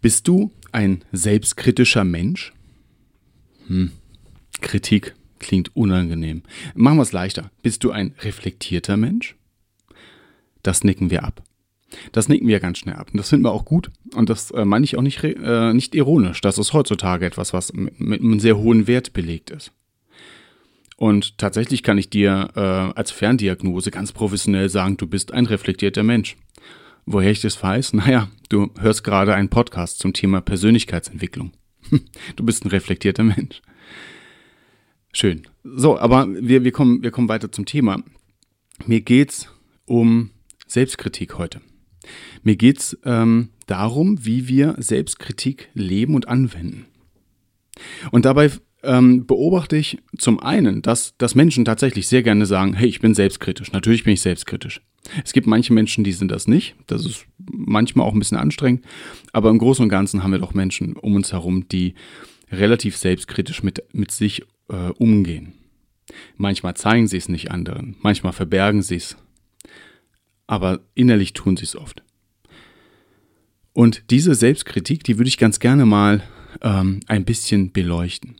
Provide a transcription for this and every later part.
Bist du ein selbstkritischer Mensch? Hm. Kritik klingt unangenehm. Machen wir es leichter. Bist du ein reflektierter Mensch? Das nicken wir ab. Das nicken wir ganz schnell ab. Und das finden wir auch gut. Und das äh, meine ich auch nicht, äh, nicht ironisch. Das ist heutzutage etwas, was mit, mit einem sehr hohen Wert belegt ist. Und tatsächlich kann ich dir äh, als Ferndiagnose ganz professionell sagen, du bist ein reflektierter Mensch. Woher ich das weiß? Naja, du hörst gerade einen Podcast zum Thema Persönlichkeitsentwicklung. Du bist ein reflektierter Mensch. Schön. So, aber wir, wir, kommen, wir kommen weiter zum Thema. Mir geht's um Selbstkritik heute. Mir geht's ähm, darum, wie wir Selbstkritik leben und anwenden. Und dabei ähm, beobachte ich zum einen, dass, dass Menschen tatsächlich sehr gerne sagen, hey, ich bin selbstkritisch. Natürlich bin ich selbstkritisch. Es gibt manche Menschen, die sind das nicht. Das ist manchmal auch ein bisschen anstrengend. Aber im Großen und Ganzen haben wir doch Menschen um uns herum, die relativ selbstkritisch mit, mit sich äh, umgehen. Manchmal zeigen sie es nicht anderen, manchmal verbergen sie es. Aber innerlich tun sie es oft. Und diese Selbstkritik, die würde ich ganz gerne mal ähm, ein bisschen beleuchten.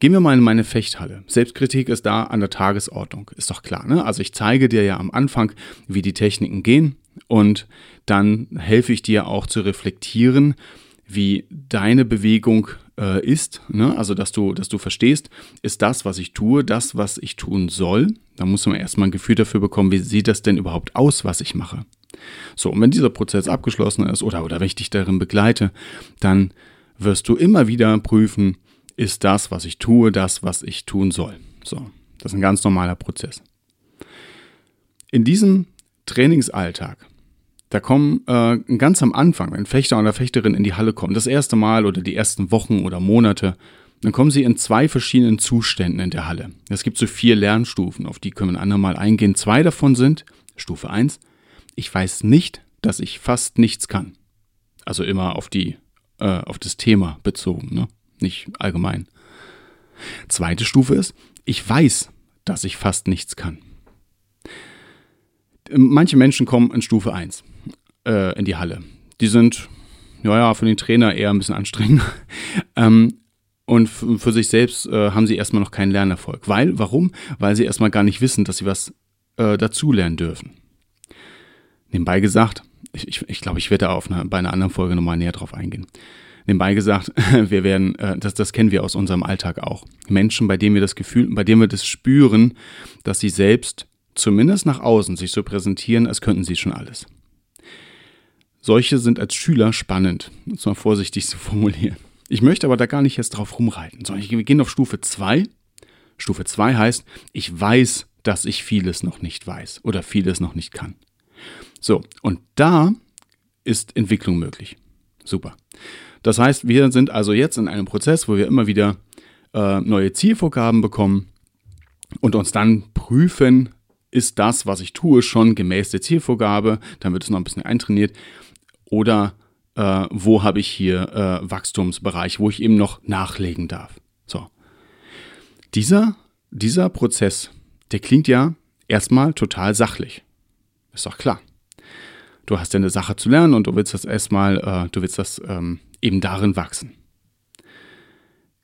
Gehen wir mal in meine Fechthalle. Selbstkritik ist da an der Tagesordnung, ist doch klar. Ne? Also ich zeige dir ja am Anfang, wie die Techniken gehen und dann helfe ich dir auch zu reflektieren, wie deine Bewegung äh, ist. Ne? Also dass du, dass du verstehst, ist das, was ich tue, das, was ich tun soll. Da muss man erstmal ein Gefühl dafür bekommen, wie sieht das denn überhaupt aus, was ich mache. So, und wenn dieser Prozess abgeschlossen ist oder, oder wenn ich dich darin begleite, dann wirst du immer wieder prüfen, ist das, was ich tue, das, was ich tun soll. So, das ist ein ganz normaler Prozess. In diesem Trainingsalltag, da kommen äh, ganz am Anfang, wenn Fechter oder Fechterin in die Halle kommen, das erste Mal oder die ersten Wochen oder Monate, dann kommen sie in zwei verschiedenen Zuständen in der Halle. Es gibt so vier Lernstufen, auf die können wir ein andermal eingehen. Zwei davon sind, Stufe 1, ich weiß nicht, dass ich fast nichts kann. Also immer auf die äh, auf das Thema bezogen, ne? nicht allgemein. Zweite Stufe ist, ich weiß, dass ich fast nichts kann. Manche Menschen kommen in Stufe 1 äh, in die Halle. Die sind, ja, ja, für den Trainer eher ein bisschen anstrengend. ähm, und für sich selbst äh, haben sie erstmal noch keinen Lernerfolg. Weil, warum? Weil sie erstmal gar nicht wissen, dass sie was äh, dazulernen dürfen. Nebenbei gesagt, ich, ich, ich glaube, ich werde da auf eine, bei einer anderen Folge nochmal näher drauf eingehen. Nebenbei gesagt, wir werden, äh, das, das kennen wir aus unserem Alltag auch. Menschen, bei denen wir das Gefühl, bei denen wir das spüren, dass sie selbst zumindest nach außen sich so präsentieren, als könnten sie schon alles. Solche sind als Schüler spannend, um es mal vorsichtig zu formulieren. Ich möchte aber da gar nicht jetzt drauf rumreiten, sondern wir gehen auf Stufe 2. Stufe 2 heißt, ich weiß, dass ich vieles noch nicht weiß oder vieles noch nicht kann. So, und da ist Entwicklung möglich. Super. Das heißt, wir sind also jetzt in einem Prozess, wo wir immer wieder äh, neue Zielvorgaben bekommen und uns dann prüfen, ist das, was ich tue, schon gemäß der Zielvorgabe, dann wird es noch ein bisschen eintrainiert, oder äh, wo habe ich hier äh, Wachstumsbereich, wo ich eben noch nachlegen darf. So. Dieser, dieser Prozess, der klingt ja erstmal total sachlich. Ist doch klar du hast ja eine Sache zu lernen und du willst das erstmal, äh, du willst das ähm, eben darin wachsen.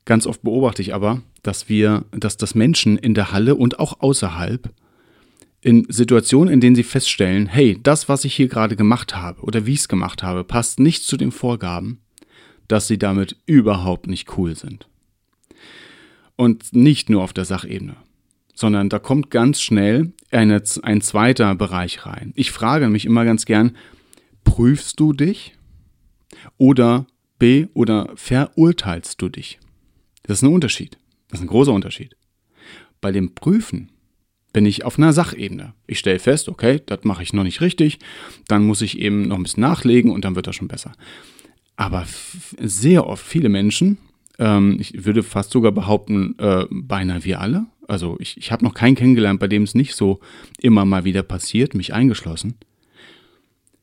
Ganz oft beobachte ich aber, dass wir, dass das Menschen in der Halle und auch außerhalb in Situationen, in denen sie feststellen, hey, das, was ich hier gerade gemacht habe oder wie ich es gemacht habe, passt nicht zu den Vorgaben, dass sie damit überhaupt nicht cool sind. Und nicht nur auf der Sachebene sondern da kommt ganz schnell eine, ein zweiter Bereich rein. Ich frage mich immer ganz gern, prüfst du dich oder B oder verurteilst du dich? Das ist ein Unterschied. Das ist ein großer Unterschied. Bei dem Prüfen bin ich auf einer Sachebene. Ich stelle fest, okay, das mache ich noch nicht richtig, dann muss ich eben noch ein bisschen nachlegen und dann wird das schon besser. Aber sehr oft viele Menschen, ähm, ich würde fast sogar behaupten, äh, beinahe wir alle, also ich, ich habe noch keinen kennengelernt, bei dem es nicht so immer mal wieder passiert, mich eingeschlossen.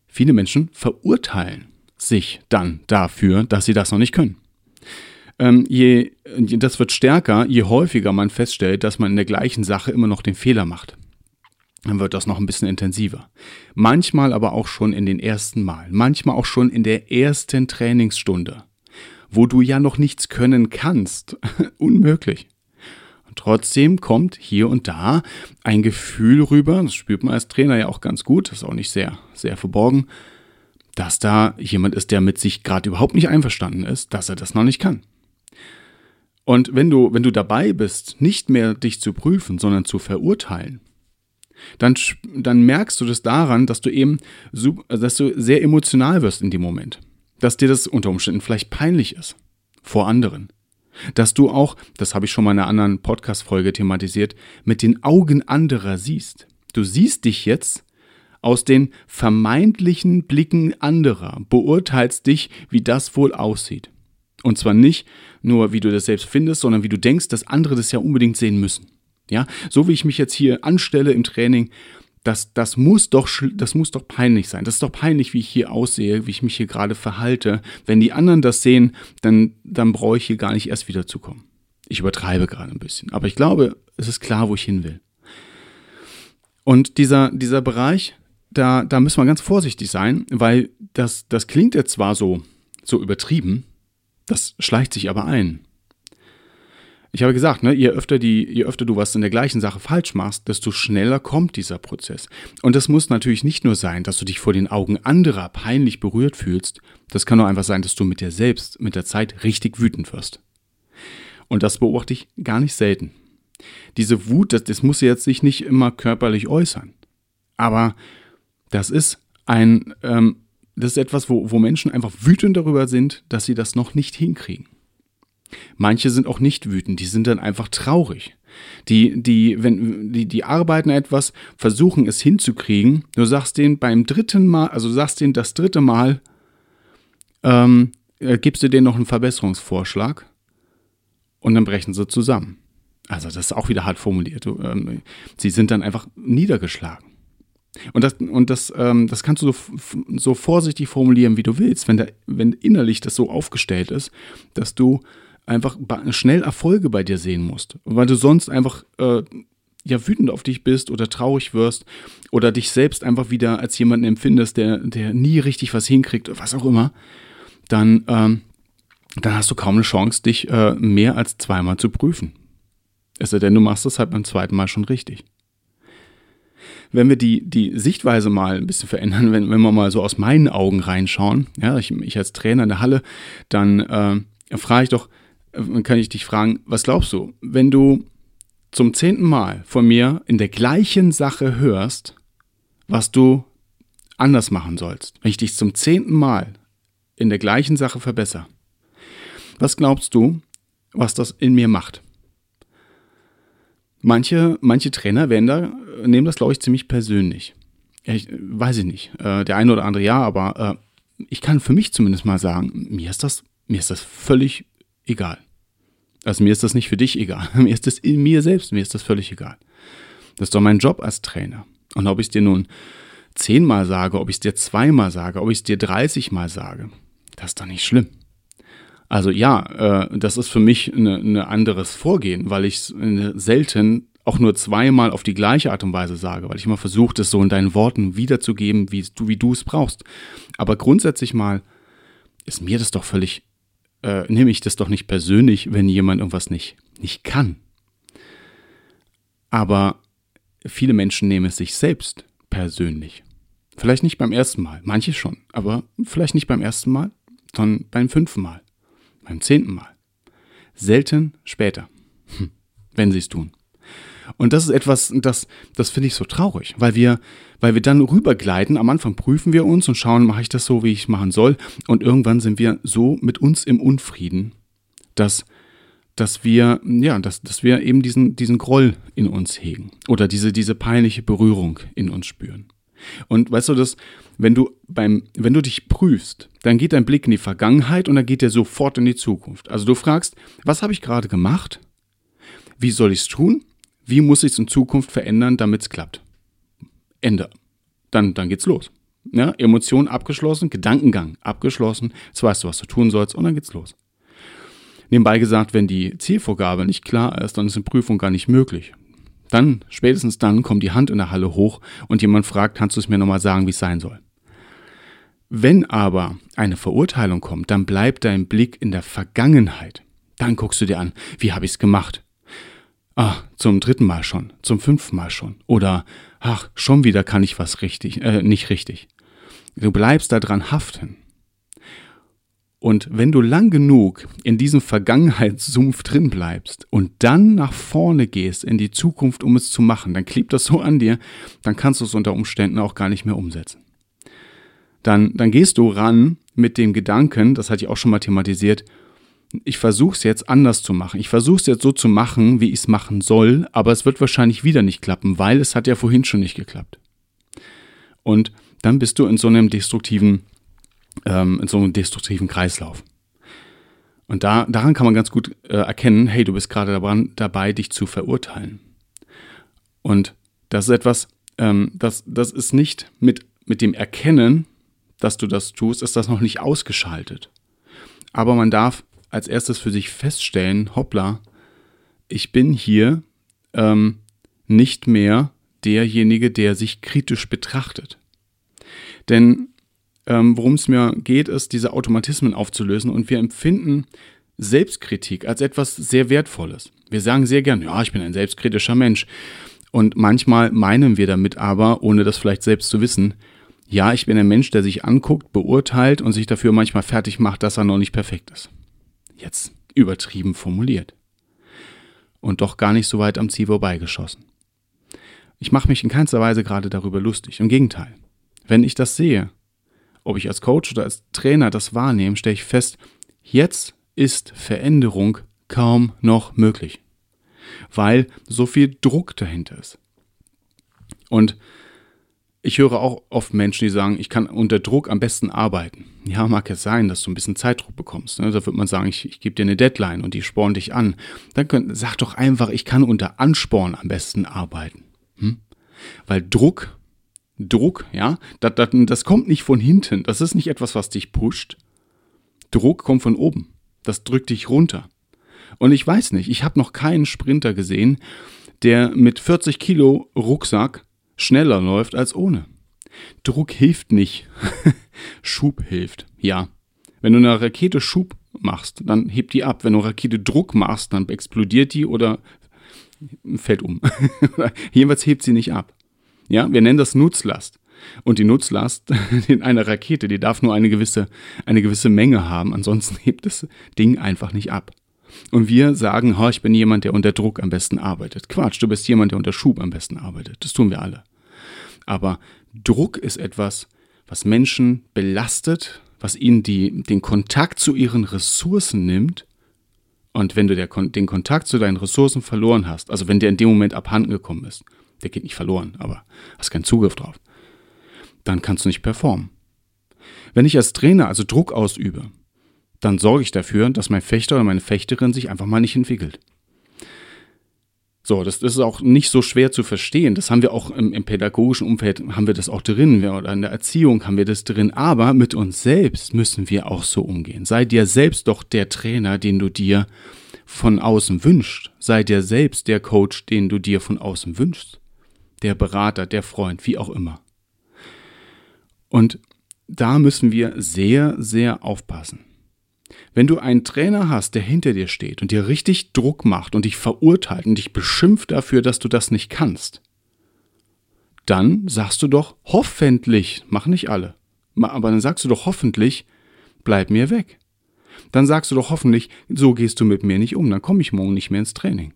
Viele Menschen verurteilen sich dann dafür, dass sie das noch nicht können. Ähm, je, das wird stärker, je häufiger man feststellt, dass man in der gleichen Sache immer noch den Fehler macht. Dann wird das noch ein bisschen intensiver. Manchmal aber auch schon in den ersten Mal, manchmal auch schon in der ersten Trainingsstunde, wo du ja noch nichts können kannst. Unmöglich. Trotzdem kommt hier und da ein Gefühl rüber, das spürt man als Trainer ja auch ganz gut, das ist auch nicht sehr, sehr verborgen, dass da jemand ist, der mit sich gerade überhaupt nicht einverstanden ist, dass er das noch nicht kann. Und wenn du, wenn du dabei bist, nicht mehr dich zu prüfen, sondern zu verurteilen, dann, dann merkst du das daran, dass du eben, dass du sehr emotional wirst in dem Moment. Dass dir das unter Umständen vielleicht peinlich ist. Vor anderen. Dass du auch, das habe ich schon mal in einer anderen Podcast-Folge thematisiert, mit den Augen anderer siehst. Du siehst dich jetzt aus den vermeintlichen Blicken anderer, beurteilst dich, wie das wohl aussieht. Und zwar nicht nur, wie du das selbst findest, sondern wie du denkst, dass andere das ja unbedingt sehen müssen. Ja, so wie ich mich jetzt hier anstelle im Training, das, das, muss doch, das muss doch peinlich sein. Das ist doch peinlich, wie ich hier aussehe, wie ich mich hier gerade verhalte. Wenn die anderen das sehen, dann, dann brauche ich hier gar nicht erst wieder zu kommen. Ich übertreibe gerade ein bisschen. Aber ich glaube, es ist klar, wo ich hin will. Und dieser, dieser Bereich, da, da müssen wir ganz vorsichtig sein, weil das, das klingt jetzt zwar so, so übertrieben, das schleicht sich aber ein. Ich habe gesagt, ne, je, öfter die, je öfter du was in der gleichen Sache falsch machst, desto schneller kommt dieser Prozess. Und das muss natürlich nicht nur sein, dass du dich vor den Augen anderer peinlich berührt fühlst, das kann auch einfach sein, dass du mit dir selbst mit der Zeit richtig wütend wirst. Und das beobachte ich gar nicht selten. Diese Wut, das, das muss jetzt sich nicht immer körperlich äußern. Aber das ist ein, ähm, das ist etwas, wo, wo Menschen einfach wütend darüber sind, dass sie das noch nicht hinkriegen. Manche sind auch nicht wütend, die sind dann einfach traurig. Die, die, wenn, die, die arbeiten etwas, versuchen es hinzukriegen. Du sagst denen beim dritten Mal, also sagst denen das dritte Mal, ähm, äh, gibst du denen noch einen Verbesserungsvorschlag und dann brechen sie zusammen. Also das ist auch wieder hart formuliert. Ähm, sie sind dann einfach niedergeschlagen. Und das, und das, ähm, das kannst du so, so vorsichtig formulieren, wie du willst, wenn, der, wenn innerlich das so aufgestellt ist, dass du einfach schnell Erfolge bei dir sehen musst, weil du sonst einfach äh, ja wütend auf dich bist oder traurig wirst oder dich selbst einfach wieder als jemanden empfindest, der, der nie richtig was hinkriegt oder was auch immer, dann, ähm, dann hast du kaum eine Chance, dich äh, mehr als zweimal zu prüfen. Es sei denn, du machst das halt beim zweiten Mal schon richtig wenn wir die, die Sichtweise mal ein bisschen verändern, wenn, wenn wir mal so aus meinen Augen reinschauen, ja, ich, ich als Trainer in der Halle, dann äh, frage ich doch, kann ich dich fragen, was glaubst du, wenn du zum zehnten Mal von mir in der gleichen Sache hörst, was du anders machen sollst, wenn ich dich zum zehnten Mal in der gleichen Sache verbessere, was glaubst du, was das in mir macht? Manche, manche Trainer werden da, nehmen das, glaube ich, ziemlich persönlich. Ich, weiß ich nicht. Äh, der eine oder andere ja, aber äh, ich kann für mich zumindest mal sagen, mir ist das, mir ist das völlig egal. Also mir ist das nicht für dich egal. Mir ist das in mir selbst, mir ist das völlig egal. Das ist doch mein Job als Trainer. Und ob ich es dir nun zehnmal sage, ob ich es dir zweimal sage, ob ich es dir dreißigmal sage, das ist doch nicht schlimm. Also ja, äh, das ist für mich ein ne, ne anderes Vorgehen, weil ich selten auch nur zweimal auf die gleiche Art und Weise sage, weil ich immer versuche, das so in deinen Worten wiederzugeben, wie du, wie du es brauchst. Aber grundsätzlich mal ist mir das doch völlig, äh, nehme ich das doch nicht persönlich, wenn jemand irgendwas nicht, nicht kann. Aber viele Menschen nehmen es sich selbst persönlich. Vielleicht nicht beim ersten Mal, manche schon, aber vielleicht nicht beim ersten Mal, sondern beim fünften Mal beim zehnten Mal. Selten später, wenn sie es tun. Und das ist etwas, das, das finde ich so traurig, weil wir, weil wir dann rübergleiten. Am Anfang prüfen wir uns und schauen, mache ich das so, wie ich machen soll. Und irgendwann sind wir so mit uns im Unfrieden, dass, dass wir, ja, dass, dass wir eben diesen, diesen Groll in uns hegen oder diese, diese peinliche Berührung in uns spüren. Und weißt du, das, wenn du beim, wenn du dich prüfst, dann geht dein Blick in die Vergangenheit und dann geht er sofort in die Zukunft. Also du fragst, was habe ich gerade gemacht? Wie soll ich es tun? Wie muss ich es in Zukunft verändern, damit es klappt? Ende. Dann, dann geht's los. Ja, Emotion abgeschlossen, Gedankengang abgeschlossen, jetzt weißt du, was du tun sollst und dann geht's los. Nebenbei gesagt, wenn die Zielvorgabe nicht klar ist, dann ist eine Prüfung gar nicht möglich. Dann, spätestens dann, kommt die Hand in der Halle hoch und jemand fragt, kannst du es mir nochmal sagen, wie es sein soll? Wenn aber eine Verurteilung kommt, dann bleibt dein Blick in der Vergangenheit. Dann guckst du dir an, wie habe ich es gemacht? Ah, zum dritten Mal schon, zum fünften Mal schon. Oder, ach, schon wieder kann ich was richtig, äh, nicht richtig. Du bleibst daran haften. Und wenn du lang genug in diesem Vergangenheitssumpf drin bleibst und dann nach vorne gehst in die Zukunft, um es zu machen, dann klebt das so an dir, dann kannst du es unter Umständen auch gar nicht mehr umsetzen. Dann, dann gehst du ran mit dem Gedanken, das hatte ich auch schon mal thematisiert, ich versuche es jetzt anders zu machen. Ich versuche es jetzt so zu machen, wie ich es machen soll, aber es wird wahrscheinlich wieder nicht klappen, weil es hat ja vorhin schon nicht geklappt. Und dann bist du in so einem destruktiven ähm, in so einem destruktiven Kreislauf. Und da, daran kann man ganz gut äh, erkennen, hey, du bist gerade dabei, dich zu verurteilen. Und das ist etwas, ähm, das, das ist nicht mit, mit dem Erkennen, dass du das tust, ist das noch nicht ausgeschaltet. Aber man darf als erstes für sich feststellen, hoppla, ich bin hier ähm, nicht mehr derjenige, der sich kritisch betrachtet. Denn ähm, worum es mir geht, ist, diese Automatismen aufzulösen und wir empfinden Selbstkritik als etwas sehr Wertvolles. Wir sagen sehr gern, ja, ich bin ein selbstkritischer Mensch. Und manchmal meinen wir damit aber, ohne das vielleicht selbst zu wissen, ja, ich bin ein Mensch, der sich anguckt, beurteilt und sich dafür manchmal fertig macht, dass er noch nicht perfekt ist. Jetzt übertrieben formuliert. Und doch gar nicht so weit am Ziel vorbeigeschossen. Ich mache mich in keinster Weise gerade darüber lustig. Im Gegenteil. Wenn ich das sehe, ob ich als Coach oder als Trainer das wahrnehme, stelle ich fest, jetzt ist Veränderung kaum noch möglich, weil so viel Druck dahinter ist. Und ich höre auch oft Menschen, die sagen, ich kann unter Druck am besten arbeiten. Ja, mag es sein, dass du ein bisschen Zeitdruck bekommst. Ne? Da wird man sagen, ich, ich gebe dir eine Deadline und die sporn dich an. Dann könnt, sag doch einfach, ich kann unter Ansporn am besten arbeiten. Hm? Weil Druck Druck, ja, das, das, das kommt nicht von hinten. Das ist nicht etwas, was dich pusht. Druck kommt von oben. Das drückt dich runter. Und ich weiß nicht, ich habe noch keinen Sprinter gesehen, der mit 40 Kilo Rucksack schneller läuft als ohne. Druck hilft nicht. Schub hilft, ja. Wenn du eine Rakete Schub machst, dann hebt die ab. Wenn du Rakete Druck machst, dann explodiert die oder fällt um. Jedenfalls hebt sie nicht ab. Ja, wir nennen das Nutzlast. Und die Nutzlast in einer Rakete, die darf nur eine gewisse, eine gewisse Menge haben, ansonsten hebt das Ding einfach nicht ab. Und wir sagen, oh, ich bin jemand, der unter Druck am besten arbeitet. Quatsch, du bist jemand, der unter Schub am besten arbeitet. Das tun wir alle. Aber Druck ist etwas, was Menschen belastet, was ihnen die, den Kontakt zu ihren Ressourcen nimmt. Und wenn du der, den Kontakt zu deinen Ressourcen verloren hast, also wenn der in dem Moment abhanden gekommen ist, der geht nicht verloren, aber hast keinen Zugriff drauf. Dann kannst du nicht performen. Wenn ich als Trainer also Druck ausübe, dann sorge ich dafür, dass mein Fechter oder meine Fechterin sich einfach mal nicht entwickelt. So, das, das, ist auch nicht so schwer zu verstehen. Das haben wir auch im, im, pädagogischen Umfeld, haben wir das auch drin, oder in der Erziehung haben wir das drin. Aber mit uns selbst müssen wir auch so umgehen. Sei dir selbst doch der Trainer, den du dir von außen wünschst. Sei dir selbst der Coach, den du dir von außen wünschst der Berater, der Freund, wie auch immer. Und da müssen wir sehr, sehr aufpassen. Wenn du einen Trainer hast, der hinter dir steht und dir richtig Druck macht und dich verurteilt und dich beschimpft dafür, dass du das nicht kannst, dann sagst du doch hoffentlich, mach nicht alle, aber dann sagst du doch hoffentlich, bleib mir weg. Dann sagst du doch hoffentlich, so gehst du mit mir nicht um, dann komme ich morgen nicht mehr ins Training.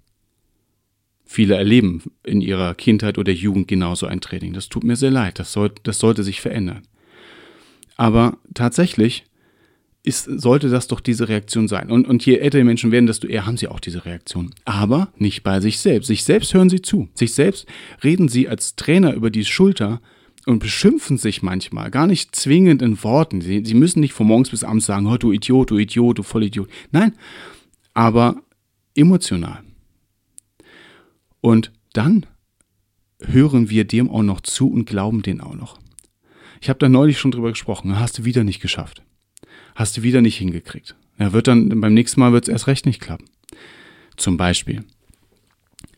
Viele erleben in ihrer Kindheit oder Jugend genauso ein Training. Das tut mir sehr leid, das, soll, das sollte sich verändern. Aber tatsächlich ist, sollte das doch diese Reaktion sein. Und, und je älter die Menschen werden, desto eher haben sie auch diese Reaktion. Aber nicht bei sich selbst. Sich selbst hören sie zu. Sich selbst reden sie als Trainer über die Schulter und beschimpfen sich manchmal, gar nicht zwingend in Worten. Sie, sie müssen nicht von morgens bis abends sagen, oh, du Idiot, du Idiot, du Vollidiot. Nein, aber emotional. Und dann hören wir dem auch noch zu und glauben den auch noch. Ich habe da neulich schon drüber gesprochen, hast du wieder nicht geschafft. Hast du wieder nicht hingekriegt. Ja, wird dann beim nächsten Mal wird es erst recht nicht klappen. Zum Beispiel.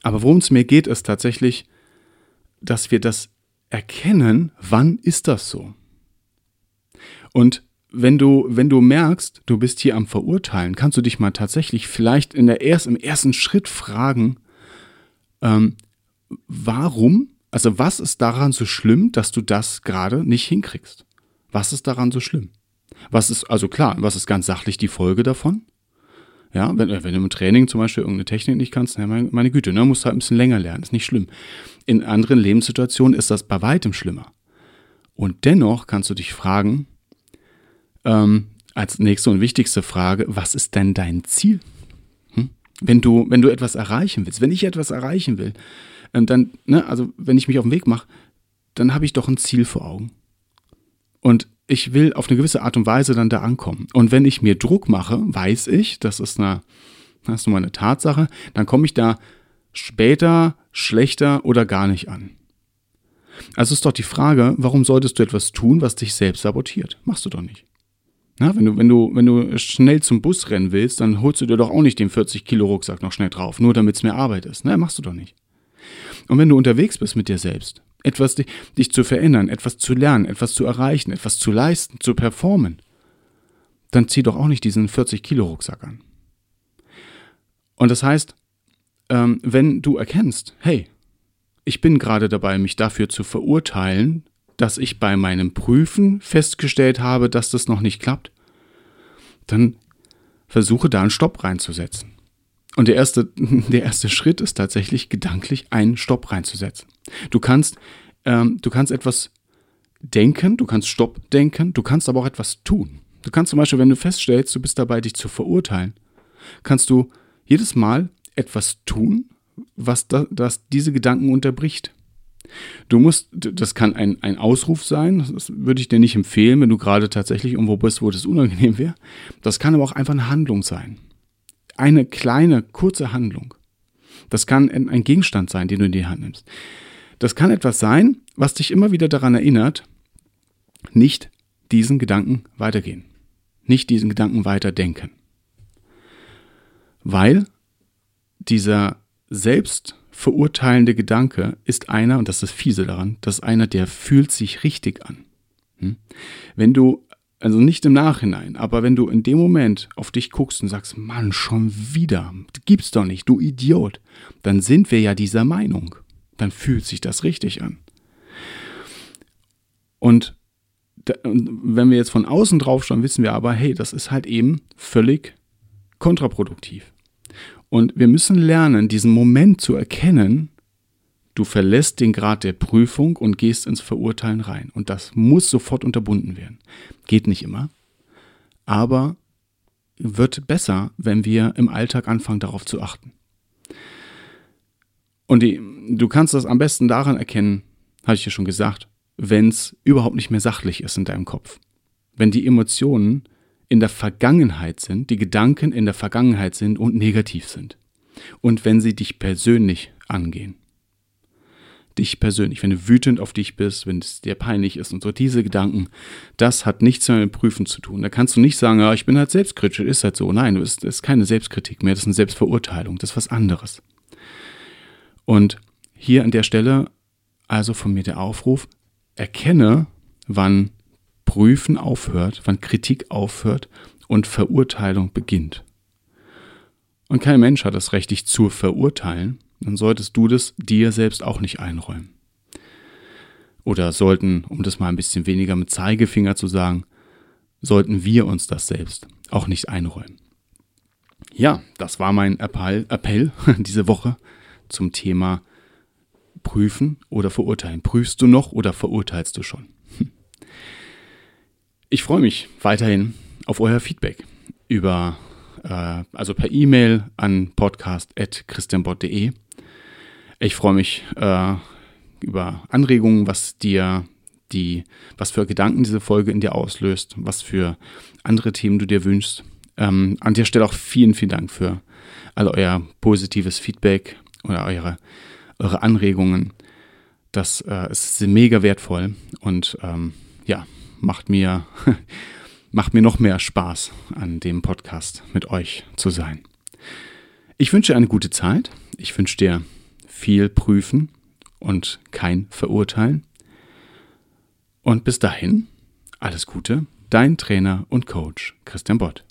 Aber worum es mir geht, ist tatsächlich, dass wir das erkennen, wann ist das so? Und wenn du, wenn du merkst, du bist hier am Verurteilen, kannst du dich mal tatsächlich vielleicht in der erst, im ersten Schritt fragen, ähm, warum, also was ist daran so schlimm, dass du das gerade nicht hinkriegst? Was ist daran so schlimm? Was ist, also klar, was ist ganz sachlich die Folge davon? Ja, wenn, äh, wenn du im Training zum Beispiel irgendeine Technik nicht kannst, ja, meine, meine Güte, ne, musst du halt ein bisschen länger lernen, ist nicht schlimm. In anderen Lebenssituationen ist das bei weitem schlimmer. Und dennoch kannst du dich fragen, ähm, als nächste und wichtigste Frage, was ist denn dein Ziel? Hm? Wenn, du, wenn du etwas erreichen willst, wenn ich etwas erreichen will, ähm, dann, ne, also wenn ich mich auf den Weg mache, dann habe ich doch ein Ziel vor Augen. Und ich will auf eine gewisse Art und Weise dann da ankommen. Und wenn ich mir Druck mache, weiß ich, das ist eine, das ist mal eine Tatsache, dann komme ich da später, schlechter oder gar nicht an. Also ist doch die Frage, warum solltest du etwas tun, was dich selbst sabotiert? Machst du doch nicht. Na, wenn, du, wenn, du, wenn du schnell zum Bus rennen willst, dann holst du dir doch auch nicht den 40-Kilo-Rucksack noch schnell drauf, nur damit es mehr Arbeit ist. Na, machst du doch nicht. Und wenn du unterwegs bist mit dir selbst, etwas dich, dich zu verändern, etwas zu lernen, etwas zu erreichen, etwas zu leisten, zu performen, dann zieh doch auch nicht diesen 40-Kilo-Rucksack an. Und das heißt, ähm, wenn du erkennst, hey, ich bin gerade dabei, mich dafür zu verurteilen, dass ich bei meinem Prüfen festgestellt habe, dass das noch nicht klappt, dann versuche da einen Stopp reinzusetzen. Und der erste, der erste Schritt ist tatsächlich gedanklich einen Stopp reinzusetzen. Du kannst, ähm, du kannst etwas denken, du kannst Stopp denken, du kannst aber auch etwas tun. Du kannst zum Beispiel, wenn du feststellst, du bist dabei, dich zu verurteilen, kannst du jedes Mal etwas tun, was da, das diese Gedanken unterbricht. Du musst, das kann ein, ein Ausruf sein, das würde ich dir nicht empfehlen, wenn du gerade tatsächlich irgendwo bist, wo das unangenehm wäre. Das kann aber auch einfach eine Handlung sein eine kleine, kurze Handlung. Das kann ein Gegenstand sein, den du in die Hand nimmst. Das kann etwas sein, was dich immer wieder daran erinnert, nicht diesen Gedanken weitergehen. Nicht diesen Gedanken weiterdenken. Weil dieser selbstverurteilende Gedanke ist einer, und das ist Fiese daran, das ist einer, der fühlt sich richtig an. Hm? Wenn du also nicht im Nachhinein, aber wenn du in dem Moment auf dich guckst und sagst, Mann, schon wieder, gibt's doch nicht, du Idiot, dann sind wir ja dieser Meinung. Dann fühlt sich das richtig an. Und wenn wir jetzt von außen drauf schauen, wissen wir aber, hey, das ist halt eben völlig kontraproduktiv. Und wir müssen lernen, diesen Moment zu erkennen, Du verlässt den Grad der Prüfung und gehst ins Verurteilen rein. Und das muss sofort unterbunden werden. Geht nicht immer, aber wird besser, wenn wir im Alltag anfangen, darauf zu achten. Und die, du kannst das am besten daran erkennen, hatte ich ja schon gesagt, wenn es überhaupt nicht mehr sachlich ist in deinem Kopf. Wenn die Emotionen in der Vergangenheit sind, die Gedanken in der Vergangenheit sind und negativ sind. Und wenn sie dich persönlich angehen dich persönlich, wenn du wütend auf dich bist, wenn es dir peinlich ist und so diese Gedanken, das hat nichts mehr mit Prüfen zu tun. Da kannst du nicht sagen, ja, ich bin halt selbstkritisch, ist halt so. Nein, das ist keine Selbstkritik mehr, das ist eine Selbstverurteilung, das ist was anderes. Und hier an der Stelle also von mir der Aufruf, erkenne, wann Prüfen aufhört, wann Kritik aufhört und Verurteilung beginnt. Und kein Mensch hat das Recht, dich zu verurteilen, dann solltest du das dir selbst auch nicht einräumen. Oder sollten, um das mal ein bisschen weniger mit Zeigefinger zu sagen, sollten wir uns das selbst auch nicht einräumen. Ja, das war mein Appell, Appell diese Woche zum Thema Prüfen oder Verurteilen. Prüfst du noch oder verurteilst du schon? Ich freue mich weiterhin auf euer Feedback über, äh, also per E-Mail an podcast.christianbott.de ich freue mich äh, über Anregungen, was dir die, was für Gedanken diese Folge in dir auslöst, was für andere Themen du dir wünschst. Ähm, an der Stelle auch vielen, vielen Dank für all euer positives Feedback oder eure, eure Anregungen. Das äh, ist mega wertvoll und ähm, ja, macht mir, macht mir noch mehr Spaß, an dem Podcast mit euch zu sein. Ich wünsche eine gute Zeit. Ich wünsche dir viel Prüfen und kein Verurteilen. Und bis dahin, alles Gute, dein Trainer und Coach Christian Bott.